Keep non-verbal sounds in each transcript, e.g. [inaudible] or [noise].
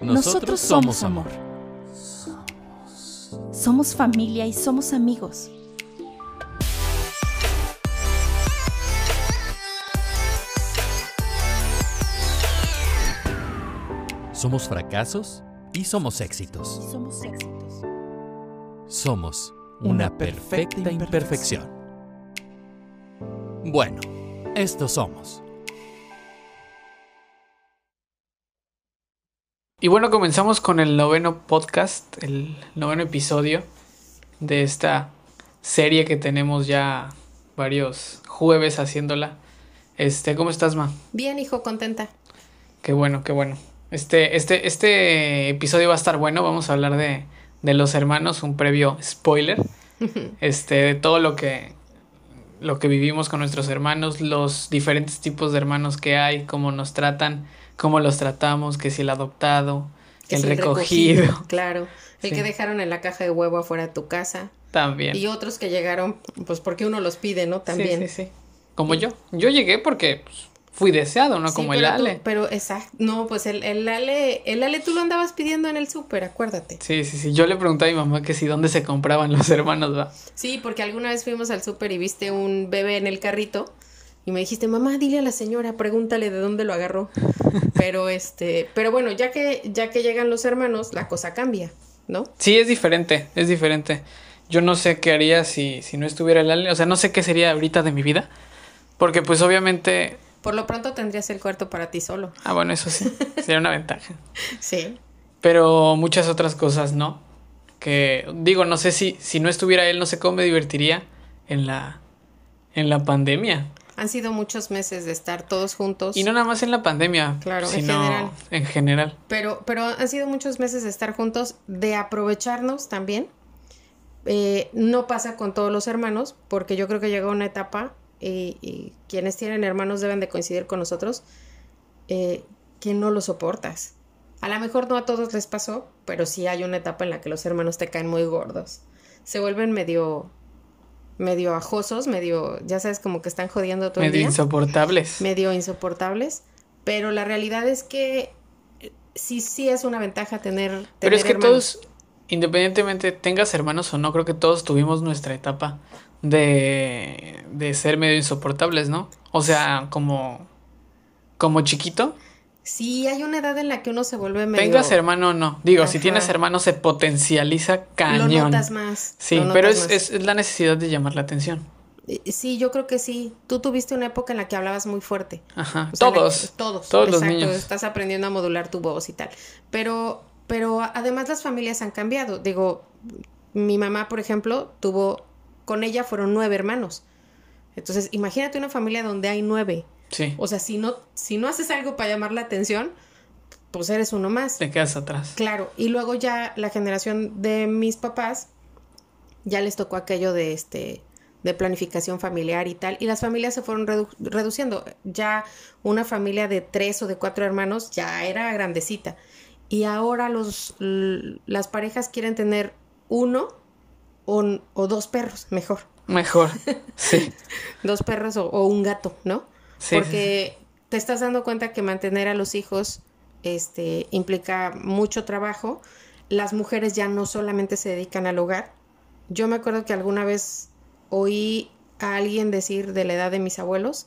Nosotros somos amor. Somos familia y somos amigos. Somos fracasos y somos éxitos. Somos éxitos. Somos una perfecta imperfección. Bueno, estos somos. Y bueno, comenzamos con el noveno podcast, el noveno episodio de esta serie que tenemos ya varios jueves haciéndola. Este, ¿cómo estás, Ma? Bien, hijo, contenta. Qué bueno, qué bueno. Este, este, este episodio va a estar bueno. Vamos a hablar de, de los hermanos, un previo spoiler. Este, de todo lo que, lo que vivimos con nuestros hermanos, los diferentes tipos de hermanos que hay, cómo nos tratan, cómo los tratamos, que si el adoptado, Que el recogido. [laughs] Claro. El Sí. que dejaron en la caja de huevo afuera de tu casa. También. Y otros que llegaron, pues porque uno los pide, ¿no? También. Sí, sí, sí. Como yo. Yo llegué porque pues, fui deseado, ¿no? Sí, Como el tú- Ale. pero exacto. No, pues el, el Ale, el Ale tú lo andabas pidiendo en el súper, acuérdate. Sí, sí, sí. Yo le pregunté a mi mamá que si dónde se compraban los hermanos, va. Sí, porque alguna vez fuimos al súper y viste un bebé en el carrito y me dijiste, mamá, dile a la señora, pregúntale de dónde lo agarró. [laughs] Pero este, pero bueno, ya que, ya que llegan los hermanos, la cosa cambia, ¿no? Sí, es diferente, es diferente. Yo no sé qué haría si, si no estuviera el Ale. O sea, no sé qué sería ahorita de mi vida. Porque pues obviamente... Por lo pronto tendrías el cuarto para ti solo. Ah, bueno, eso sí. Sería una ventaja. [laughs] Sí. Pero muchas otras cosas no. Que digo, no sé si, si no estuviera él, no sé cómo me divertiría en la, en la pandemia. Han sido muchos meses de estar todos juntos. Y no nada más en la pandemia, Claro, en general. en general. Pero, pero han sido muchos meses de estar juntos, de aprovecharnos también. Eh, no pasa con todos los hermanos, porque yo creo que llega una etapa, y, y quienes tienen hermanos deben de coincidir con nosotros, eh, que no lo soportas. A lo mejor no a todos les pasó, pero sí hay una etapa en la que los hermanos te caen muy gordos. Se vuelven medio, medio ajosos, medio, ya sabes, como que están jodiendo todo el Medio insoportables. medio insoportables, pero la realidad es que eh, sí, sí es una ventaja tener. Pero es que hermanos. todos, independientemente tengas hermanos o no, creo que todos tuvimos nuestra etapa de, de ser medio insoportables, ¿no? O sea, como, como chiquito, Sí, hay una edad en la que uno se vuelve medio. tengas hermano o no. Digo, si tienes hermano se potencializa Lo cañón. notas más. Sí, lo pero es, más. es, es la necesidad de llamar la atención. Eh, Sí, yo creo que sí. Tú tuviste una época en la que hablabas muy fuerte. Ajá. O sea, todos. que- todos. Todos los exacto, niños. Estás aprendiendo a modular tu voz y tal. Pero, pero además las familias han cambiado. Digo, mi mamá, por ejemplo, tuvo, con ella fueron nueve hermanos. Entonces, imagínate una familia donde hay nueve. Sí. O sea, si no, si no haces algo para llamar la atención, pues eres uno más. Te quedas atrás. Claro, y luego ya la generación de mis papás ya les tocó aquello de este de planificación familiar y tal, y las familias se fueron redu- reduciendo. Ya una familia de tres o de cuatro hermanos ya era grandecita. Y ahora los, las parejas quieren tener uno o, o dos perros, mejor. Mejor. [laughs] Sí. Dos perros o, o un gato, ¿no? Sí, Porque te estás dando cuenta que mantener a los hijos este, implica mucho trabajo. Las mujeres ya no solamente se dedican al hogar. Yo me acuerdo que alguna vez oí a alguien decir de la edad de mis abuelos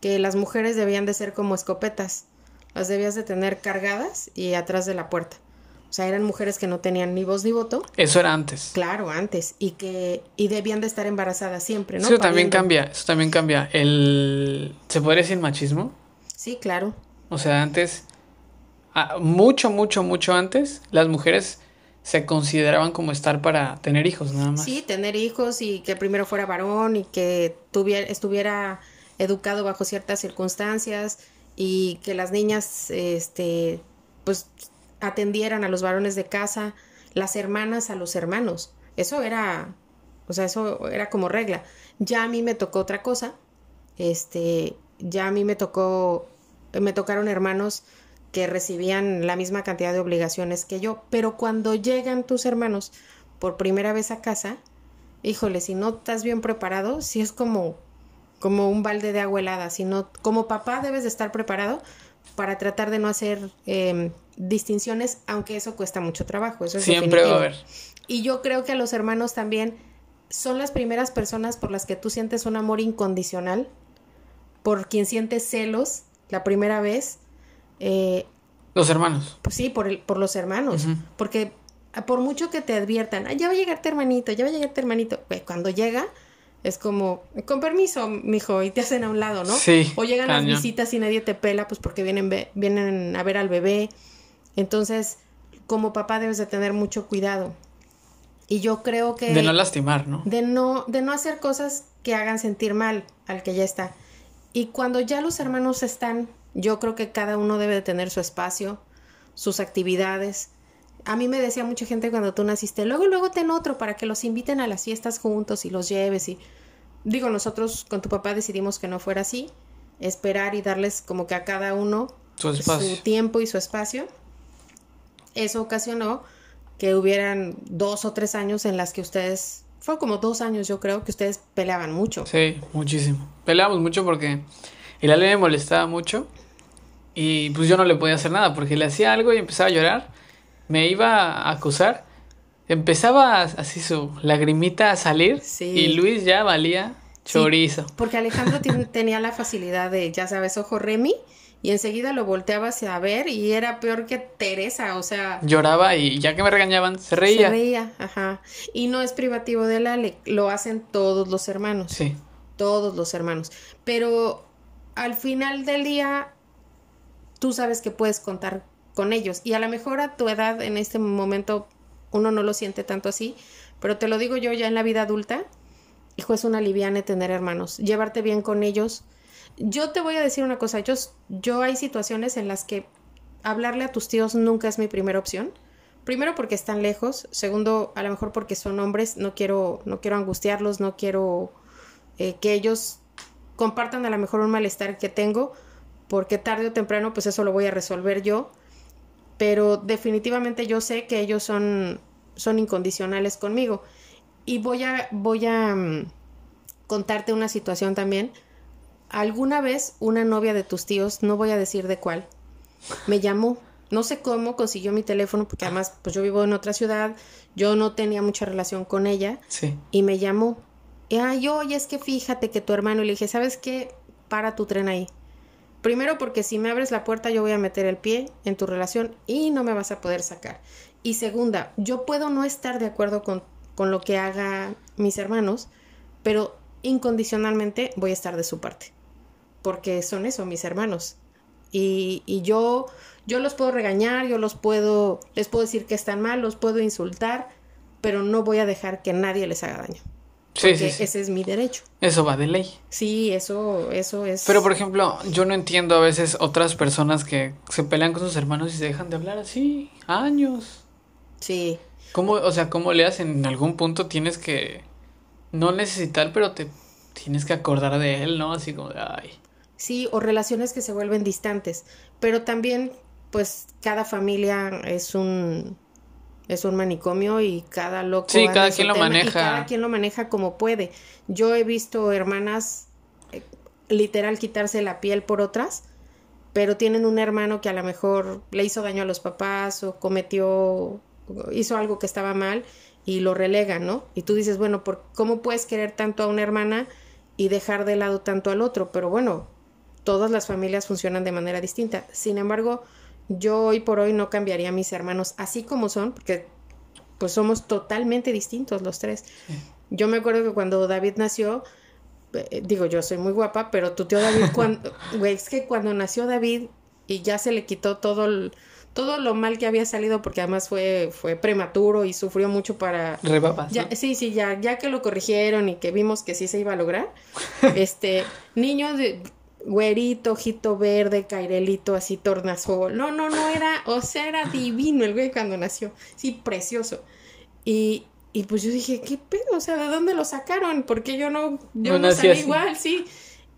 que las mujeres debían de ser como escopetas. Las debías de tener cargadas y atrás de la puerta. O sea, eran mujeres que no tenían ni voz ni voto. Eso era antes. Claro, antes. Y que y debían de estar embarazadas siempre, ¿no? Eso también Pariendo. cambia. Eso también cambia. El. ¿Se podría decir machismo? Sí, claro. O sea, antes, mucho, mucho, mucho antes, las mujeres se consideraban como estar para tener hijos, nada más. Sí, tener hijos y que primero fuera varón y que tuviera, estuviera educado bajo ciertas circunstancias y que las niñas, este, pues atendieran a los varones de casa, las hermanas a los hermanos. Eso era, o sea, eso era como regla. Ya a mí me tocó otra cosa. Este, ya a mí me tocó, me tocaron hermanos que recibían la misma cantidad de obligaciones que yo, pero cuando llegan tus hermanos por primera vez a casa, híjole, si no estás bien preparado, sí es como como un balde de agua helada, sino como papá debes de estar preparado para tratar de no hacer em, distinciones, aunque eso cuesta mucho trabajo. Eso es Siempre va a haber. Y yo creo que a los hermanos también son las primeras personas por las que tú sientes un amor incondicional, por quien sientes celos la primera vez. Eh, los hermanos. Pues sí, por, el, por los hermanos. Porque por mucho que te adviertan, ya va a llegar tu hermanito, ya va a llegar tu hermanito, cuando llega es como, con permiso, mijo, y te hacen a un lado, ¿no? Sí. O llegan las visitas y nadie te pela, pues porque vienen, vienen a ver al bebé. Entonces, como papá debes de tener mucho cuidado. Y yo creo que... De no lastimar, ¿no? De no, de no hacer cosas que hagan sentir mal al que ya está. Y cuando ya los hermanos están, yo creo que cada uno debe de tener su espacio, sus actividades. A mí me decía mucha gente cuando tú naciste, luego, luego ten otro para que los inviten a las fiestas juntos y los lleves. Y digo, nosotros con tu papá decidimos que no fuera así, esperar y darles como que a cada uno su, su tiempo y su espacio. Eso ocasionó que hubieran dos o tres años en las que ustedes, fue como dos años yo creo, que ustedes peleaban mucho. Sí, muchísimo. Peleábamos mucho porque el Ale me molestaba mucho y pues yo no le podía hacer nada porque le hacía algo y empezaba a llorar, me iba a acusar, empezaba así su lagrimita a salir y Luis ya valía chorizo. porque Alejandro tenía la facilidad de, ya sabes, ojo Remy y enseguida lo volteaba hacia ver y era peor que Teresa, o sea... Lloraba y ya que me regañaban, se reía. Se reía, ajá. Y no es privativo de la lo hacen todos los hermanos. Sí. Todos los hermanos. Pero al final del día, tú sabes que puedes contar con ellos. Y a lo mejor a tu edad, en este momento, uno no lo siente tanto así, pero te lo digo yo ya en la vida adulta, hijo, es una liviana tener hermanos. Llevarte bien con ellos yo te voy a decir una cosa, yo, yo hay situaciones en las que hablarle a tus tíos nunca es mi primera opción. Primero porque están lejos, segundo a lo mejor porque son hombres, no quiero, no quiero angustiarlos, no quiero eh, que ellos compartan a lo mejor un malestar que tengo, porque tarde o temprano pues eso lo voy a resolver yo, pero definitivamente yo sé que ellos son, son incondicionales conmigo. Y voy a, voy a mm, contarte una situación también alguna vez una novia de tus tíos, no voy a decir de cuál, me llamó. No sé cómo consiguió mi teléfono, porque además, pues yo vivo en otra ciudad, yo no tenía mucha relación con ella. Sí. Y me llamó. Y, ay, oye, es que fíjate que tu hermano, y le dije, ¿sabes qué? Para tu tren ahí. Primero porque si me abres la puerta yo voy a meter el pie en tu relación y no me vas a poder sacar. Y segunda, yo puedo no estar de acuerdo con, con lo que haga mis hermanos, pero incondicionalmente voy a estar de su parte porque son eso, mis hermanos. Y, y, yo, yo los puedo regañar, yo los puedo, les puedo decir que están mal, los puedo insultar, pero no voy a dejar que nadie les haga daño. Sí, sí, sí, ese es mi derecho. Eso va de ley. Sí, eso, eso es. Pero por ejemplo, yo no entiendo a veces otras personas que se pelean con sus hermanos y se dejan de hablar así años. Sí. ¿Cómo, o sea, cómo le hacen? En algún punto tienes que no necesitar, pero te tienes que acordar de él, ¿no? Así como de, ay. Sí, o relaciones que se vuelven distantes. Pero también, pues, cada familia es un es un manicomio y cada loco. Sí, cada quien lo maneja. cada quien lo maneja como puede. Yo he visto hermanas eh, literal quitarse la piel por otras, pero tienen un hermano que a lo mejor le hizo daño a los papás o cometió, hizo algo que estaba mal y lo relega, ¿no? Y tú dices, bueno, ¿por ¿cómo puedes querer tanto a una hermana y dejar de lado tanto al otro? Pero bueno, todas las familias funcionan de manera distinta. Sin embargo, yo hoy por hoy no cambiaría a mis hermanos así como son, porque pues somos totalmente distintos los tres. Yo me acuerdo que cuando David nació, eh, digo, yo soy muy guapa, pero tu tío David, [laughs] cuando, güey, es que cuando nació David y ya se le quitó todo todo lo mal que había salido porque además fue fue prematuro y sufrió mucho para ya, sí sí ya ya que lo corrigieron y que vimos que sí se iba a lograr [laughs] este niño de güerito, ojito verde, cairelito así tornasol. No, no, no era, o sea, era divino el güey cuando nació. Sí, precioso. Y, y pues yo dije, ¿qué pedo? O sea, ¿de dónde lo sacaron? Porque yo no, yo no, salí igual, sí.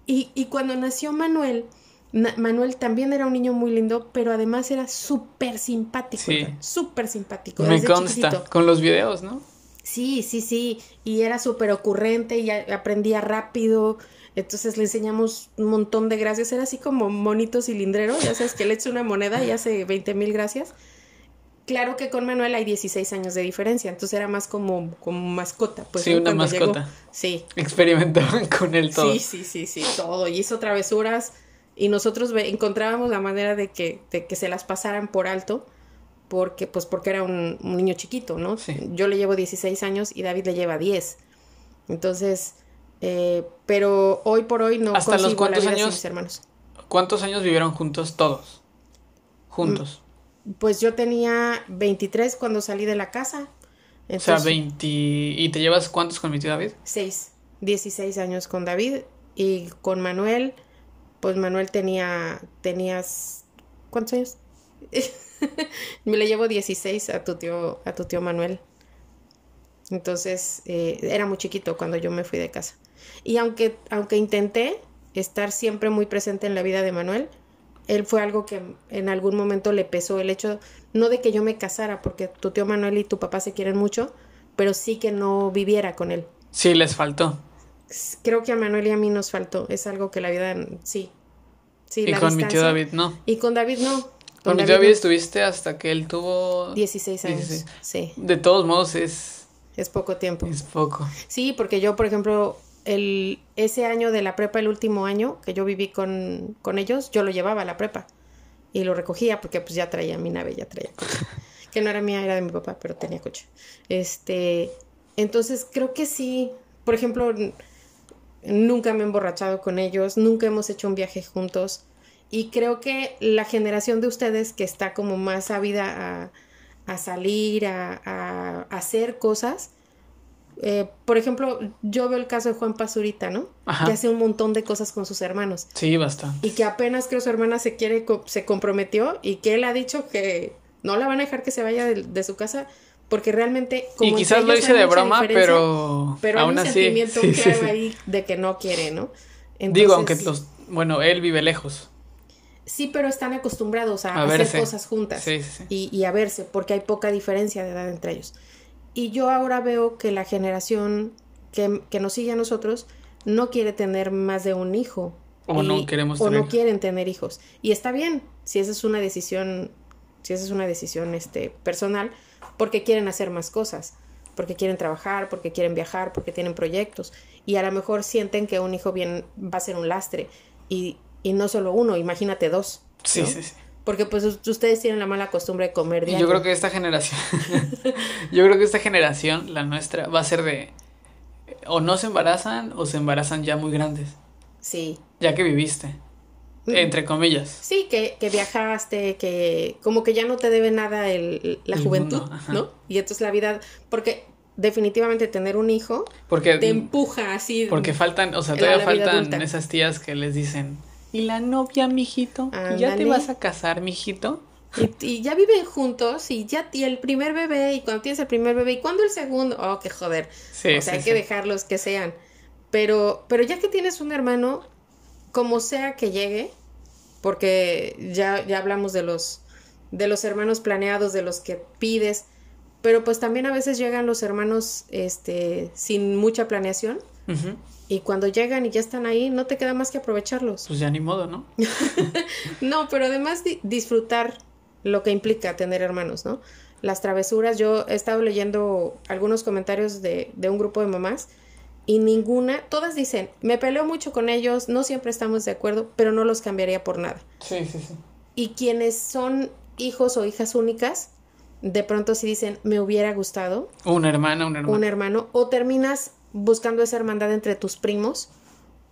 Y, y cuando nació Manuel, Manuel también era un niño muy lindo, pero además era súper simpático. Sí. Súper simpático. Me consta, con los videos, ¿no? Sí, sí, sí. Y era súper ocurrente y aprendía rápido. Entonces le enseñamos un montón de gracias. Era así como monito cilindrero. Ya sabes que le echa una moneda y hace 20 mil gracias. Claro que con Manuel hay 16 años de diferencia. Entonces era más como, como mascota. Pues, sí, una mascota. Sí. Experimentaban con él todo. Sí, sí, sí, sí, todo. Y hizo travesuras. Y nosotros encontrábamos la manera de que, de que se las pasaran por alto porque, pues porque era un, niño chiquito, ¿no? Yo le llevo 16 años y David le lleva 10. Entonces, eh, pero hoy por hoy no ¿Hasta los cuántos años, hermanos. ¿Cuántos años vivieron juntos todos? Juntos. Mm, pues yo tenía 23 cuando salí de la casa. o sea, 20... ¿Y te llevas cuántos con mi tío David? 6. 16 años con David y con Manuel, pues Manuel tenía... Tenías... ¿Cuántos años? [laughs] Me le llevo 16 a tu tío, a tu tío Manuel. Entonces, eh, era muy chiquito cuando yo me fui de casa. Y aunque, aunque intenté estar siempre muy presente en la vida de Manuel, él fue algo que en algún momento le pesó el hecho, no de que yo me casara, porque tu tío Manuel y tu papá se quieren mucho, pero sí que no viviera con él. Sí, les faltó. Creo que a Manuel y a mí nos faltó. Es algo que la vida, sí. sí y con mi tío David no. Y con David no. Con mi David estuviste hasta que él tuvo... 16 años, sí. De todos modos es... Es poco tiempo. Es poco. Sí, porque yo, por ejemplo, el, ese año de la prepa, el último año que yo viví con, con ellos, yo lo llevaba a la prepa y lo recogía porque pues ya traía mi nave, ya traía coche. [laughs] que no era mía, era de mi papá, pero tenía coche. Este, entonces creo que sí, por ejemplo, nunca me he emborrachado con ellos, nunca hemos hecho un viaje juntos. Y creo que la generación de ustedes que está como más ávida a, salir, a, hacer cosas, eh, por ejemplo, yo veo el caso de Juan Pazurita, ¿no? Que hace un montón de cosas con sus hermanos. Sí, bastante. Y que apenas creo su hermana se quiere, se comprometió y que él ha dicho que no la van a dejar que se vaya de, su casa porque realmente como y quizás lo hice de broma pero pero hay un sentimiento claro ahí de que no quiere no digo aunque los bueno él vive lejos Sí, pero están acostumbrados a, hacer cosas juntas Y, a verse, porque hay poca diferencia de edad entre ellos. Y yo ahora veo que la generación que, nos sigue a nosotros no quiere tener más de un hijo. O no queremos O no quieren tener hijos. Y está bien, si esa es una decisión, si esa es una decisión este, personal, porque quieren hacer más cosas, porque quieren trabajar, porque quieren viajar, porque tienen proyectos. Y a lo mejor sienten que un hijo bien va a ser un lastre. Y, y no solo uno, imagínate dos. Sí, sí, sí. Porque pues ustedes tienen la mala costumbre de comer diario. Yo creo que esta generación, [laughs] yo creo que esta generación, la nuestra, va a ser de o no se embarazan o se embarazan ya muy grandes. Sí. Ya que viviste. Mm. Entre comillas. Sí, que, que, viajaste, que como que ya no te debe nada el, la juventud, ¿no? Y entonces la vida, porque definitivamente tener un hijo porque, te empuja así. Porque faltan, o sea, todavía faltan esas tías que les dicen, ¿y la novia, mijito? ¿Y ¿Ya te vas a casar, mijito? Y, y, ya viven juntos y ya y el primer bebé y cuando tienes el primer bebé y cuando el segundo, oh, qué joder. Sí, o sea, hay que dejarlos que sean. Pero, pero ya que tienes un hermano, como sea que llegue, porque ya, ya hablamos de los, de los hermanos planeados, de los que pides, pero pues también a veces llegan los hermanos este, sin mucha planeación. Y cuando llegan y ya están ahí, no te queda más que aprovecharlos. Pues ya ni modo, ¿no? [laughs] no, pero además disfrutar lo que implica tener hermanos, ¿no? Las travesuras, yo he estado leyendo algunos comentarios de, de un grupo de mamás y ninguna, todas dicen, me peleo mucho con ellos, no siempre estamos de acuerdo, pero no los cambiaría por nada. Sí, sí, sí. Y quienes son hijos o hijas únicas, de pronto si dicen, me hubiera gustado. Una hermana, un hermano. Un hermano. O terminas buscando esa hermandad entre tus primos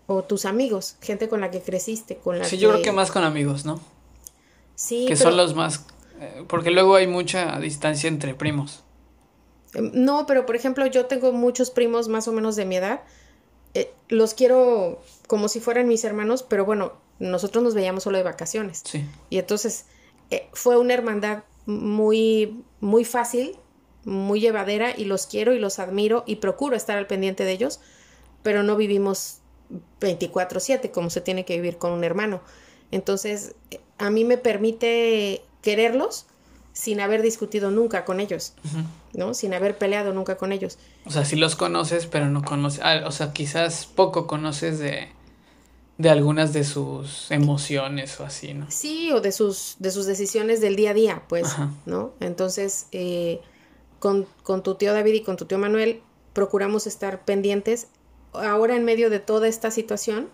o tus amigos, gente con la que creciste, con la Sí, yo creo que más con amigos, ¿no? Sí. Que son los más... Eh, porque luego hay mucha distancia entre primos. Em, no, pero por ejemplo, yo tengo muchos primos más o menos de mi edad. Eh, los quiero como si fueran mis hermanos, pero bueno, nosotros nos veíamos solo de vacaciones. Sí. Y entonces eh, fue una hermandad muy, muy fácil, muy llevadera y los quiero y los admiro y procuro estar al pendiente de ellos, pero no vivimos 24/7 como se tiene que vivir con un hermano. Entonces, a mí me permite quererlos, sin haber discutido nunca con ellos, ¿no? Sin haber peleado nunca con ellos. O sea, sí los conoces, pero no conoces, ah, o sea, quizás poco conoces de, de algunas de sus emociones o así, ¿no? Sí, o de sus, de sus decisiones del día a día, pues, Ajá. ¿no? Entonces, eh, con, con tu tío David y con tu tío Manuel, procuramos estar pendientes. Ahora, en medio de toda esta situación,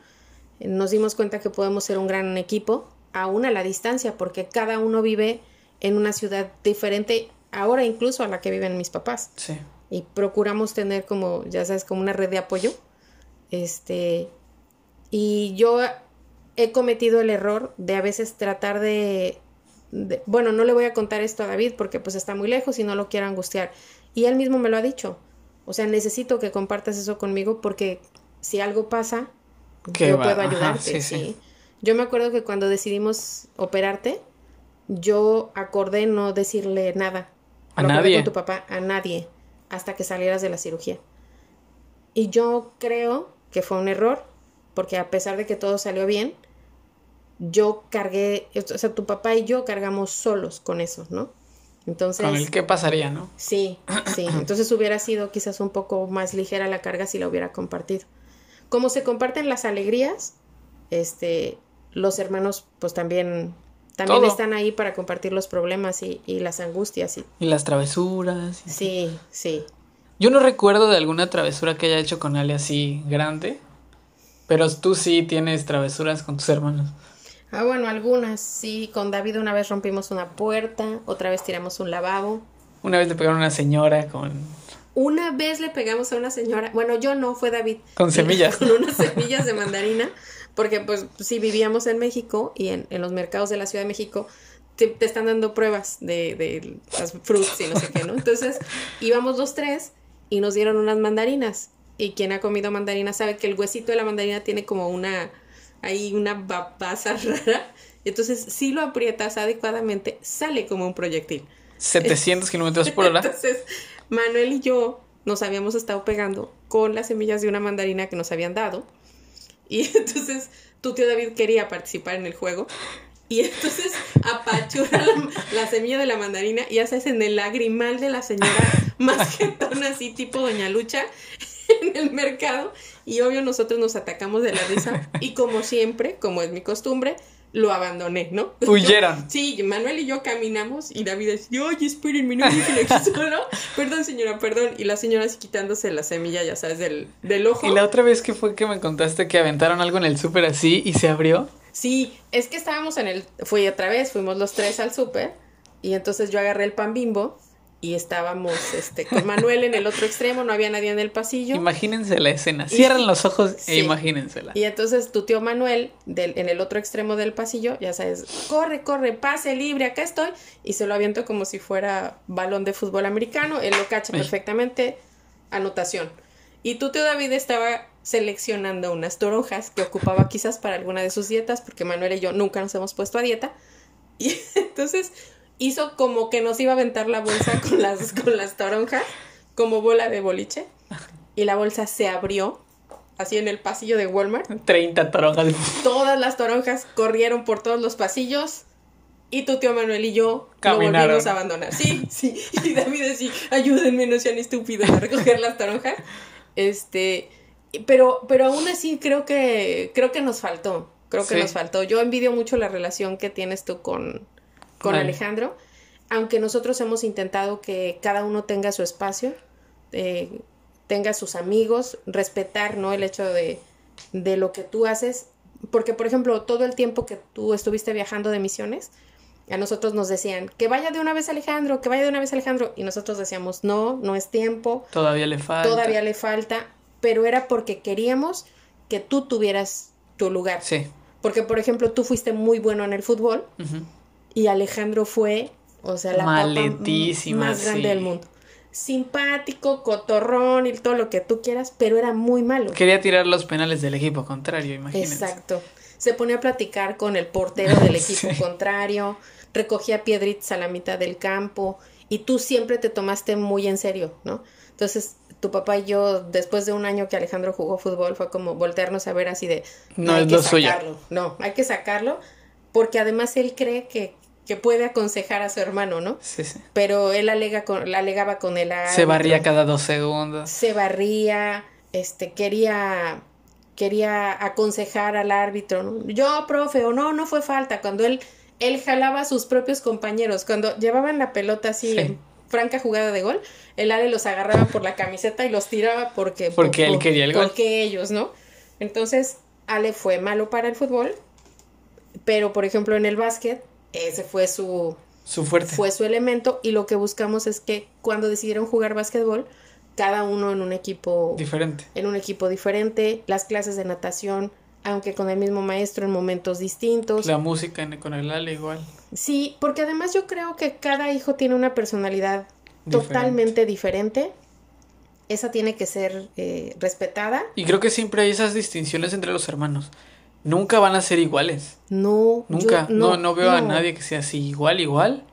nos dimos cuenta que podemos ser un gran equipo, aún a la distancia, porque cada uno vive en una ciudad diferente, ahora incluso a la que viven mis papás. Sí. Y procuramos tener como, ya sabes, como una red de apoyo. Este, y yo he cometido el error de a veces tratar de, de- bueno, no le voy a contar esto a David porque pues está muy lejos y no lo quiero angustiar. Y él mismo me lo ha dicho. O sea, necesito que compartas eso conmigo porque si algo pasa, yo va- puedo ajá, ayudarte. sí, sí, sí. Yo me acuerdo que cuando decidimos operarte, yo acordé no decirle nada. ¿A Lo nadie? Con tu papá, a nadie, hasta que salieras de la cirugía. Y yo creo que fue un error, porque a pesar de que todo salió bien, yo cargué, o sea, tu papá y yo cargamos solos con eso, ¿no? Entonces, Con el qué pasaría, ¿no? sí, sí, [clears throat] entonces hubiera sido quizás un poco más ligera la carga si la hubiera compartido. Como se comparten las alegrías, este, los hermanos pues también, también Todo. están ahí para compartir los problemas y, y las angustias, y, Y las travesuras. y- sí, sí. Yo no recuerdo de alguna travesura que haya hecho con Ale así grande, pero tú sí tienes travesuras con tus hermanos. Ah, bueno, algunas, sí, con David una vez rompimos una puerta, otra vez tiramos un lavabo. Una vez le pegaron a una señora con... Una vez le pegamos a una señora, bueno, yo no, fue David. Con semillas. [laughs] Con unas semillas de mandarina, porque pues sí vivíamos en México y en, en los mercados de la Ciudad de México te, te están dando pruebas de, de las frutas y no sé qué, ¿no? Entonces íbamos los tres y nos dieron unas mandarinas. Y quien ha comido mandarina sabe que el huesito de la mandarina tiene como una, ahí una babaza [laughs] rara. Entonces, si lo aprietas adecuadamente, sale como un proyectil. 700 kilómetros por hora. Entonces, Manuel y yo nos habíamos estado pegando con las semillas de una mandarina que nos habían dado. Y [laughs] entonces tu tío David quería participar en el juego. Y entonces apachurra la, la semilla de la mandarina y haces en el lagrimal de la señora más jetona, así tipo Doña Lucha, en el mercado. Y obvio nosotros nos atacamos de la risa. [laughs] Y como siempre, como es mi costumbre, lo abandoné, ¿no? [laughs] Huyeron. Sí, Manuel y yo caminamos y David decía, oye, espérenme, no me dejen aquí solo. Perdón, señora, perdón. Y la señora así quitándose la semilla, ya sabes, del, del ojo. Y la otra vez que fue que me contaste que aventaron algo en el súper así y se abrió. Sí, es que estábamos en el, fui otra vez, fuimos los tres al súper y entonces yo agarré el pan bimbo y estábamos este, con Manuel en el otro extremo, no había nadie en el pasillo. Imagínense la escena. Cierren los ojos Sí. e imagínensela. Y entonces tu tío Manuel, del, en el otro extremo del pasillo, ya sabes, corre, corre, pase libre, acá estoy. Y se lo aviento como si fuera balón de fútbol americano. Él lo cacha Ay. perfectamente. Anotación. Y tu tío David estaba seleccionando unas toronjas que ocupaba quizás para alguna de sus dietas, porque Manuel y yo nunca nos hemos puesto a dieta. [laughs] Y entonces hizo como que nos iba a aventar la bolsa con las, [laughs] con las toronjas, como bola de boliche. Y la bolsa se abrió, así en el pasillo de Walmart. 30 toronjas. Todas las toronjas corrieron por todos los pasillos. Y tu tío Manuel y yo lo Caminaron. volvimos a abandonar. Sí, sí. Y David decía, ayúdenme, no sean estúpidos a recoger las toronjas. Este, pero, pero aún así creo que, creo que nos faltó. Creo que Sí. nos faltó. Yo envidio mucho la relación que tienes tú con, con Vale. Alejandro. Aunque nosotros hemos intentado que cada uno tenga su espacio, eh, tenga sus amigos, respetar, ¿no? El hecho de, de lo que tú haces. Porque, por ejemplo, todo el tiempo que tú estuviste viajando de misiones, a nosotros nos decían, que vaya de una vez Alejandro, que vaya de una vez Alejandro. Y nosotros decíamos, no, no es tiempo, Todavía le falta. todavía le falta. Pero era porque queríamos que tú tuvieras tu lugar. Sí. Porque, por ejemplo, tú fuiste muy bueno en el fútbol Ujú. Y Alejandro fue, o sea, la papa Maletísima, más grande sí. del mundo. Simpático, cotorrón y todo lo que tú quieras, pero era muy malo. Quería tirar los penales del equipo contrario, imagínense. Exacto. Se ponía a platicar con el portero del [laughs] equipo Sí. contrario, recogía piedritas a la mitad del campo y tú siempre te tomaste muy en serio, ¿no? Entonces, tu papá y yo, después de un año que Alejandro jugó fútbol, fue como voltearnos a ver así de... No hay es que lo suyo". sacarlo. No, hay que sacarlo porque además él cree que, que puede aconsejar a su hermano, ¿no? Sí, sí. Pero él alega con, alegaba con el Se barría cada dos segundos. Se barría, este, quería, quería aconsejar al árbitro, ¿no? Yo, profe, o no, no fue falta. Cuando él, él jalaba a sus propios compañeros, cuando llevaban la pelota así Sí. en franca jugada de gol, el Ale los agarraba por la camiseta y los tiraba porque... [laughs] Porque él quería el gol. Porque ellos, ¿no? Entonces, Ale fue malo para el fútbol, pero por ejemplo en el básquet, ese fue su, Su fuerte. fue su elemento y lo que buscamos es que cuando decidieron jugar básquetbol, cada uno en un equipo Diferente. en un equipo diferente, las clases de natación, aunque con el mismo maestro en momentos distintos. La música en- con el Ale igual. Sí, porque además yo creo que cada hijo tiene una personalidad Diferente. totalmente diferente. Esa tiene que ser eh, respetada. Y creo que siempre hay esas distinciones entre los hermanos. Nunca van a ser iguales. No, Nunca. yo- no, no, veo a nadie que sea así igual, igual.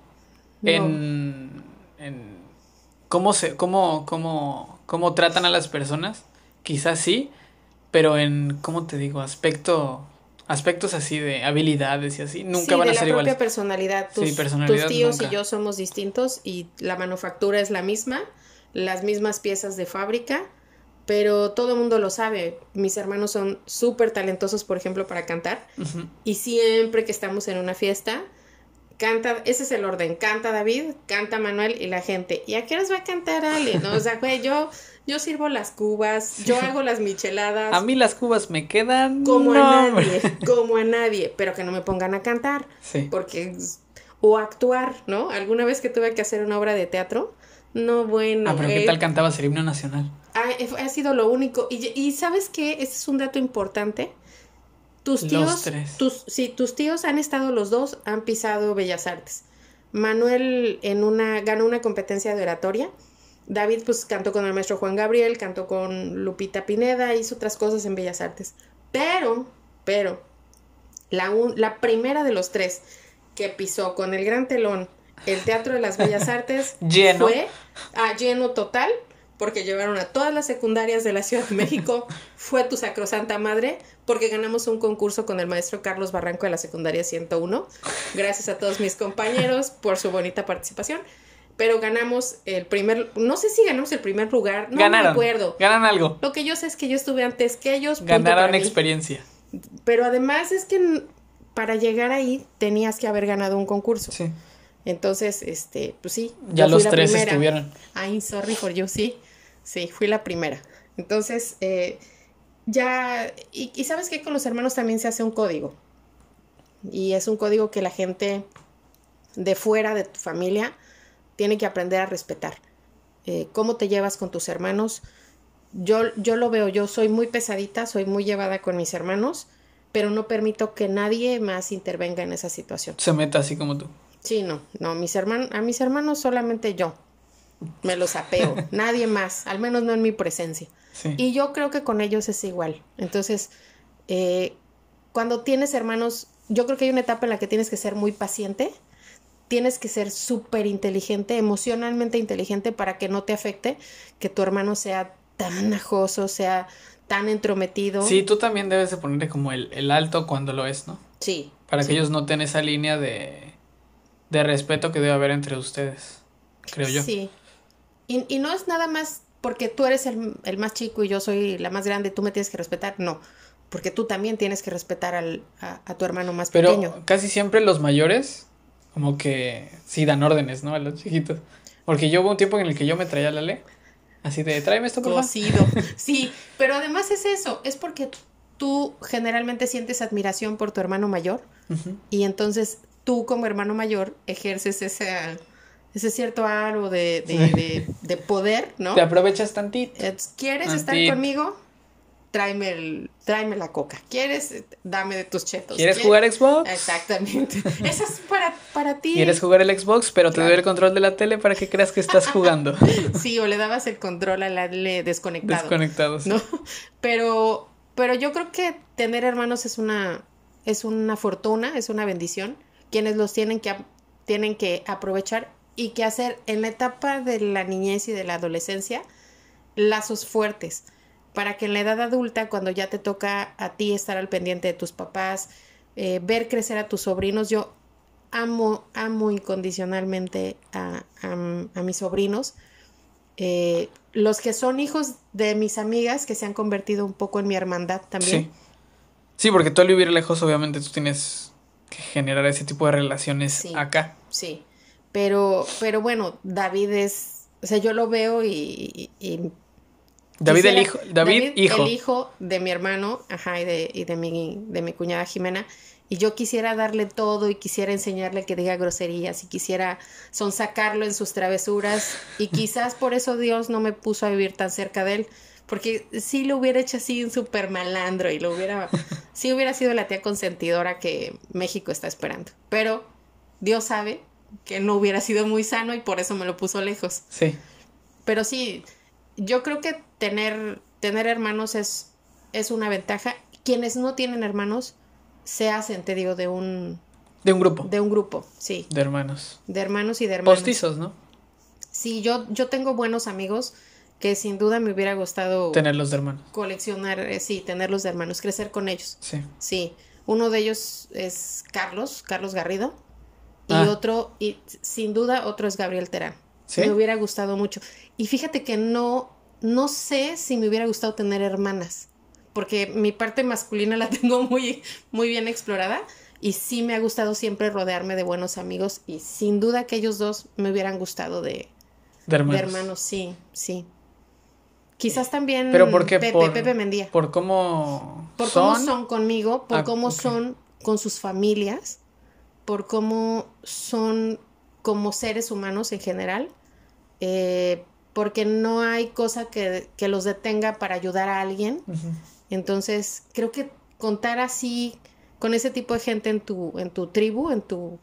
No. En, en cómo se, cómo, cómo, cómo tratan a las personas. Quizás sí. Pero en, ¿cómo te digo? Aspecto, aspectos así de habilidades y así. Nunca Sí, van de a la ser propia iguales. Sí, Tus, personalidad tus tíos nunca. y yo somos distintos y la manufactura es la misma, las mismas piezas de fábrica, pero todo el mundo lo sabe. Mis hermanos son súper talentosos, por ejemplo, para cantar y siempre que estamos en una fiesta, canta, ese es el orden, canta David, canta Manuel y la gente. ¿Y a qué horas va a cantar Ale? No, o sea, [laughs] güey, yo, yo sirvo las cubas, yo hago las micheladas. A mí las cubas me quedan. como no, a nadie, [laughs] como a nadie, pero que no me pongan a cantar Sí. porque o actuar, ¿no? Alguna vez que tuve que hacer una obra de teatro, no bueno. Ah, pero ¿qué eh, tal cantabas el himno nacional? ha, ha sido lo único. Y, y sabes qué, este es un dato importante. Tus Los tíos, tres. tus, sí, tus tíos han estado los dos, han pisado Bellas Artes. Manuel en una ganó una competencia de oratoria. David pues cantó con el maestro Juan Gabriel, cantó con Lupita Pineda, hizo otras cosas en Bellas Artes. Pero, pero, la, un- la primera de los tres que pisó con el gran telón el Teatro de las Bellas Artes [laughs] Lleno. fue a lleno total, porque llevaron a todas las secundarias de la Ciudad de México. [laughs] fue tu sacrosanta madre, porque ganamos un concurso con el maestro Carlos Barranco de la secundaria 101. Gracias a todos mis compañeros por su bonita participación. Pero ganamos el primer, no sé si ganamos el primer lugar, no Ganaron. me acuerdo. Ganan algo. Lo que yo sé es que yo estuve antes que ellos. Ganaron mí. experiencia. Pero además es que para llegar ahí tenías que haber ganado un concurso. Sí. Entonces, este, pues sí. Ya los tres primera. estuvieron. Ay, sorry for you, sí. Sí, fui la primera. Entonces, eh, ya. Y, y sabes que con los hermanos también se hace un código. Y es un código que la gente de fuera de tu familia tiene que aprender a respetar. Eh, ¿Cómo te llevas con tus hermanos? Yo, yo lo veo, yo soy muy pesadita, soy muy llevada con mis hermanos, pero no permito que nadie más intervenga en esa situación. Se meta así como tú. Sí, no, no, mis hermanos, a mis hermanos solamente yo me los apeo, [laughs] nadie más, al menos no en mi presencia. Sí. Y yo creo que con ellos es igual. Entonces, eh, cuando tienes hermanos, yo creo que hay una etapa en la que tienes que ser muy paciente, tienes que ser súper inteligente, emocionalmente inteligente para que no te afecte que tu hermano sea tan ajoso, sea tan entrometido. Sí, tú también debes de ponerle como el, el alto cuando lo es, ¿no? Sí. Para sí. que ellos noten esa línea de, de respeto que debe haber entre ustedes, creo yo. Sí. Y, y no es nada más porque tú eres el, el más chico y yo soy la más grande, tú me tienes que respetar. No, porque tú también tienes que respetar al, a, a tu hermano más Pero pequeño. casi siempre los mayores, como que sí dan órdenes, ¿no? A los chiquitos. Porque yo hubo un tiempo en el que yo me traía la ley. Así de, tráeme esto, por. Cocido. [laughs] Sí, pero además es eso, es porque tú generalmente sientes admiración por tu hermano mayor y entonces tú como hermano mayor ejerces ese, ese cierto aro de, de, de- de poder, ¿no? Te aprovechas tantito. Eh, ¿Quieres estar conmigo? Tráeme, el, tráeme la coca. ¿Quieres? Dame de tus chetos. ¿Quieres ¿Quieres? jugar Xbox? Exactamente. [laughs] Eso es para, para ti. ¿Quieres jugar el Xbox? Pero te doy el control de la tele para que creas que estás jugando. [laughs] Sí, o le dabas el control al ale desconectado. Desconectados. ¿no? Pero, pero yo creo que tener hermanos es una, es una fortuna, es una bendición. Quienes los tienen que, tienen que aprovechar y que hacer en la etapa de la niñez y de la adolescencia lazos fuertes para que en la edad adulta, cuando ya te toca a ti estar al pendiente de tus papás, eh, ver crecer a tus sobrinos, yo amo, amo incondicionalmente a, a- a mis sobrinos. Eh, los que son hijos de mis amigas que se han convertido un poco en mi hermandad también. Sí. Sí, porque tú al vivir lejos, obviamente tú tienes generar ese tipo de relaciones Sí. acá. Sí, pero, pero bueno, David es, o sea, yo lo veo y... y- y David el hijo, David, hijo. El hijo de mi hermano, ajá, y de, y de mi, de mi cuñada Jimena. Y yo quisiera darle todo y quisiera enseñarle que diga groserías y quisiera sonsacarlo en sus travesuras. Y [laughs] quizás por eso Dios no me puso a vivir tan cerca de él. Porque sí lo hubiera hecho así un súper malandro y lo hubiera, [laughs] sí hubiera sido la tía consentidora que México está esperando. Pero Dios sabe que no hubiera sido muy sano y por eso me lo puso lejos. Sí. Pero sí, yo creo que tener, tener hermanos es, es una ventaja. Quienes no tienen hermanos se hacen, te digo, de un, De un grupo de un grupo, sí. de hermanos. De hermanos y de hermanos. Postizos, ¿no? Sí, yo, yo tengo buenos amigos que sin duda me hubiera gustado Tenerlos de hermanos. coleccionar, eh, sí, tenerlos de hermanos, crecer con ellos. Sí. Sí, uno de ellos es Carlos, Carlos Garrido, y Ah. otro, y sin duda otro es Gabriel Terán. ¿Sí? Me hubiera gustado mucho. Y fíjate que no, no sé si me hubiera gustado tener hermanas, porque mi parte masculina la [laughs] tengo muy, muy bien explorada. Y sí me ha gustado siempre rodearme de buenos amigos y sin duda que ellos dos me hubieran gustado de, De hermanos. de hermanos, sí, sí. Quizás también Pero ¿por qué? Pepe, por, Pepe Mendía Por cómo por son. cómo son conmigo, por Ah, cómo son con sus familias, por cómo son como seres humanos en general, eh, porque no hay cosa que, que los detenga para ayudar a alguien. Entonces, creo que contar así con ese tipo de gente en tu, en tu tribu, en tu,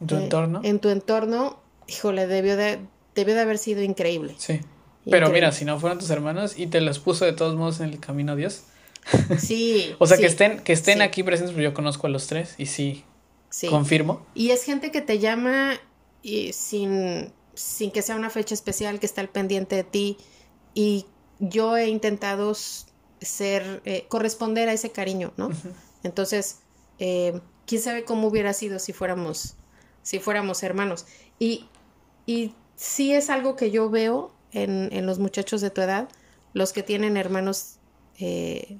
En tu eh, entorno. en tu entorno, híjole, debió de, debió de haber sido increíble. Sí. Pero mira, si no fueron tus hermanos y te los puso de todos modos en el camino a Dios. [laughs] Sí. O sea, sí, que estén, que estén sí, aquí presentes, porque yo conozco a los tres y sí, sí. confirmo. Y es gente que te llama y sin, sin que sea una fecha especial, que está al pendiente de ti. Y yo he intentado ser, eh, corresponder a ese cariño, ¿no? Entonces, eh, quién sabe cómo hubiera sido si fuéramos, si fuéramos hermanos. Y, y sí es algo que yo veo en, en los muchachos de tu edad, los que tienen hermanos eh,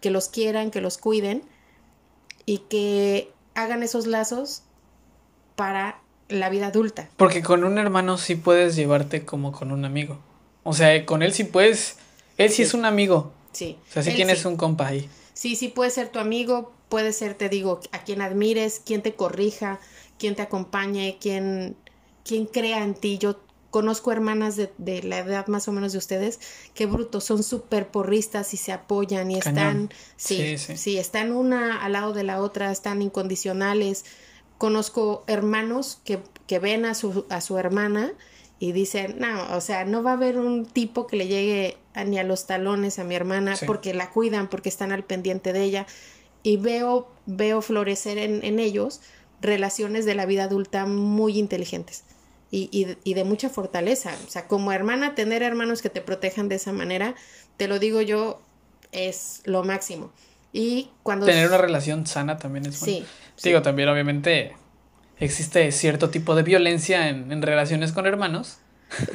que los quieran, que los cuiden y que hagan esos lazos para la vida adulta. Porque con un hermano sí puedes llevarte como con un amigo. O sea, con él sí puedes. Él sí, Sí. es un amigo. Sí. O sea, sí Él tienes sí. un compa ahí. Sí, sí, puede ser tu amigo, puede ser, te digo, a quien admires, quien te corrija, quien te acompañe, quien, quien crea en ti. Yo conozco hermanas de, de la edad más o menos de ustedes, que brutos, son súper porristas y se apoyan y Cañón. están, sí, Sí, sí, sí. están una al lado de la otra, están incondicionales. Conozco hermanos que, que ven a su, a su hermana y dicen, no, o sea, no va a haber un tipo que le llegue a- ni a los talones a mi hermana Sí. porque la cuidan, porque están al pendiente de ella. Y veo, veo florecer en, en ellos relaciones de la vida adulta muy inteligentes y, y de- y de mucha fortaleza. O sea, como hermana, tener hermanos que te protejan de esa manera, te lo digo yo, es lo máximo. Y cuando... Tener una relación sana también es bueno. Sí, sí. Digo, también obviamente existe cierto tipo de violencia en, en relaciones con hermanos.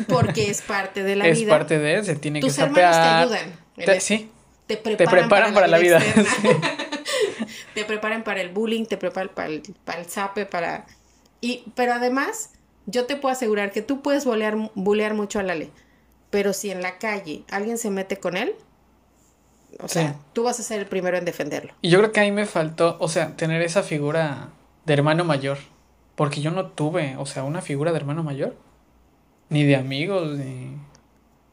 Porque es parte de la [laughs] es vida. parte de, se tiene Tus que hermanos te ayudan. Te- sí, te preparan, preparan para la vida, [laughs] [laughs] te preparan para el bullying, te preparan para el, para el zape, para... Y, pero además, yo te puedo asegurar que tú puedes bolear, bulear mucho a Lale, pero si en la calle alguien se mete con él, o sea, tú vas a ser el primero en defenderlo. Y yo creo que ahí me faltó, o sea, tener esa figura de hermano mayor. Porque yo no tuve, o sea, una figura de hermano mayor. Ni de amigos, ni...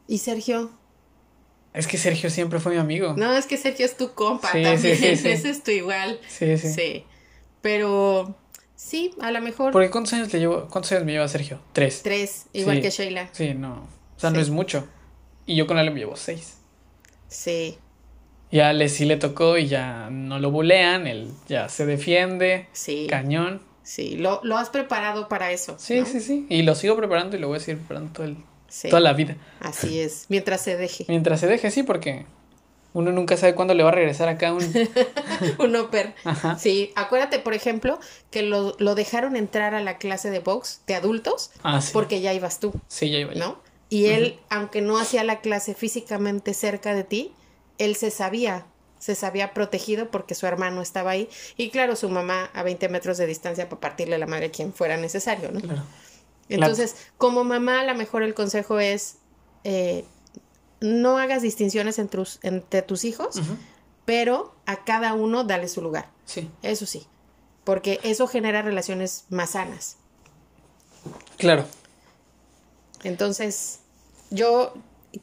Y Sergio, Es que Sergio siempre fue mi amigo. no, es que Sergio es tu compa Sí, sí, también, sí, sí. [laughs] ese es tu igual. Sí, sí. Sí. Pero sí, a lo mejor Porque ¿cuántos años le llevo? ¿Cuántos años me lleva Sergio? Tres. tres, igual Sí. que Sheila. Sí, no. O sea, no es mucho. Y yo con él me llevo seis. Sí, Y a Ale sí le tocó y ya no lo bulean, él ya se defiende. sí. Cañón. Sí, lo, lo has preparado para eso. Sí, ¿no? sí, sí. Y lo sigo preparando y lo voy a seguir preparando todo el- Sí, toda la vida. Así es, mientras se deje. Mientras se deje, sí, porque Uno nunca sabe cuándo le va a regresar acá un... [laughs] un oper. Ajá. Sí, acuérdate, por ejemplo, que lo, lo dejaron entrar a la clase de box de adultos Ah, sí. porque ya ibas tú, Sí, ya iba yo. ¿no? Y él, aunque no hacía la clase físicamente cerca de ti, él se sabía, se sabía protegido porque su hermano estaba ahí. Y claro, su mamá a 20 metros de distancia para partirle la madre a quien fuera necesario, ¿no? Claro. Entonces, como mamá, a lo mejor el consejo es eh, no hagas distinciones entre tus, entre tus hijos, pero a cada uno dale su lugar. Sí. Eso sí, porque eso genera relaciones más sanas. Claro. Entonces, yo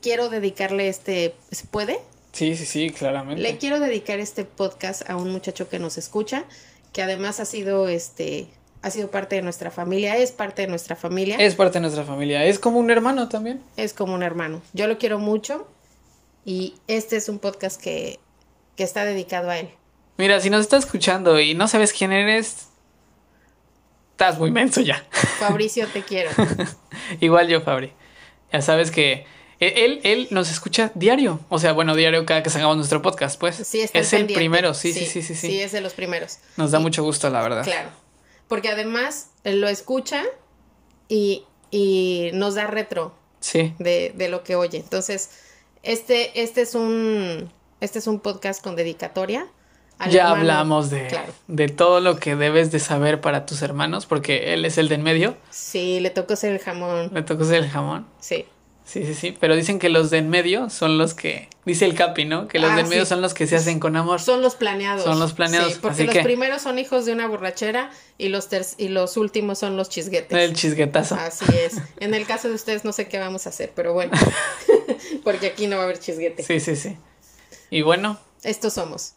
quiero dedicarle este, ¿se puede? Sí, sí, sí, claramente. Le quiero dedicar este podcast a un muchacho que nos escucha, que además ha sido este ha sido parte de nuestra familia, es parte de nuestra familia, Es parte de nuestra familia. Es como un hermano también. es como un hermano. Yo lo quiero mucho y este es un podcast que, que está dedicado a él. Mira, si nos está escuchando y no sabes quién eres, estás muy menso ya. [laughs] Fabricio, te quiero. [laughs] Igual yo, Fabri. Ya sabes que e- él, él nos escucha diario. O sea, bueno, diario cada que sacamos nuestro podcast, pues. Sí, está es el pendiente. primero, sí, sí, sí, sí, sí. Sí, es de los primeros. Nos da mucho gusto, la verdad. Claro. Porque además lo escucha y, y nos da retro Sí. de, de lo que oye. Entonces, este, este es un este es un podcast con dedicatoria. al Ya hermano. hablamos de, Claro. de todo lo que debes de saber para tus hermanos, porque él es el de en medio. Sí, le tocó ser el jamón. Le tocó ser el jamón. Sí. Sí, sí, sí. Pero dicen que los de en medio son los que. Dice el Capi, ¿no? Que los Ah, de en medio sí. son los que se hacen con amor. Son los planeados. Son los planeados, Sí, porque así los que- primeros son hijos de una borrachera y los ter- y los últimos son los chisguetes. El chisguetazo. Así es. En el caso de ustedes no sé qué vamos a hacer, pero bueno. [laughs] porque aquí no va a haber chisguete. Sí, sí, sí. Y bueno, Estos somos.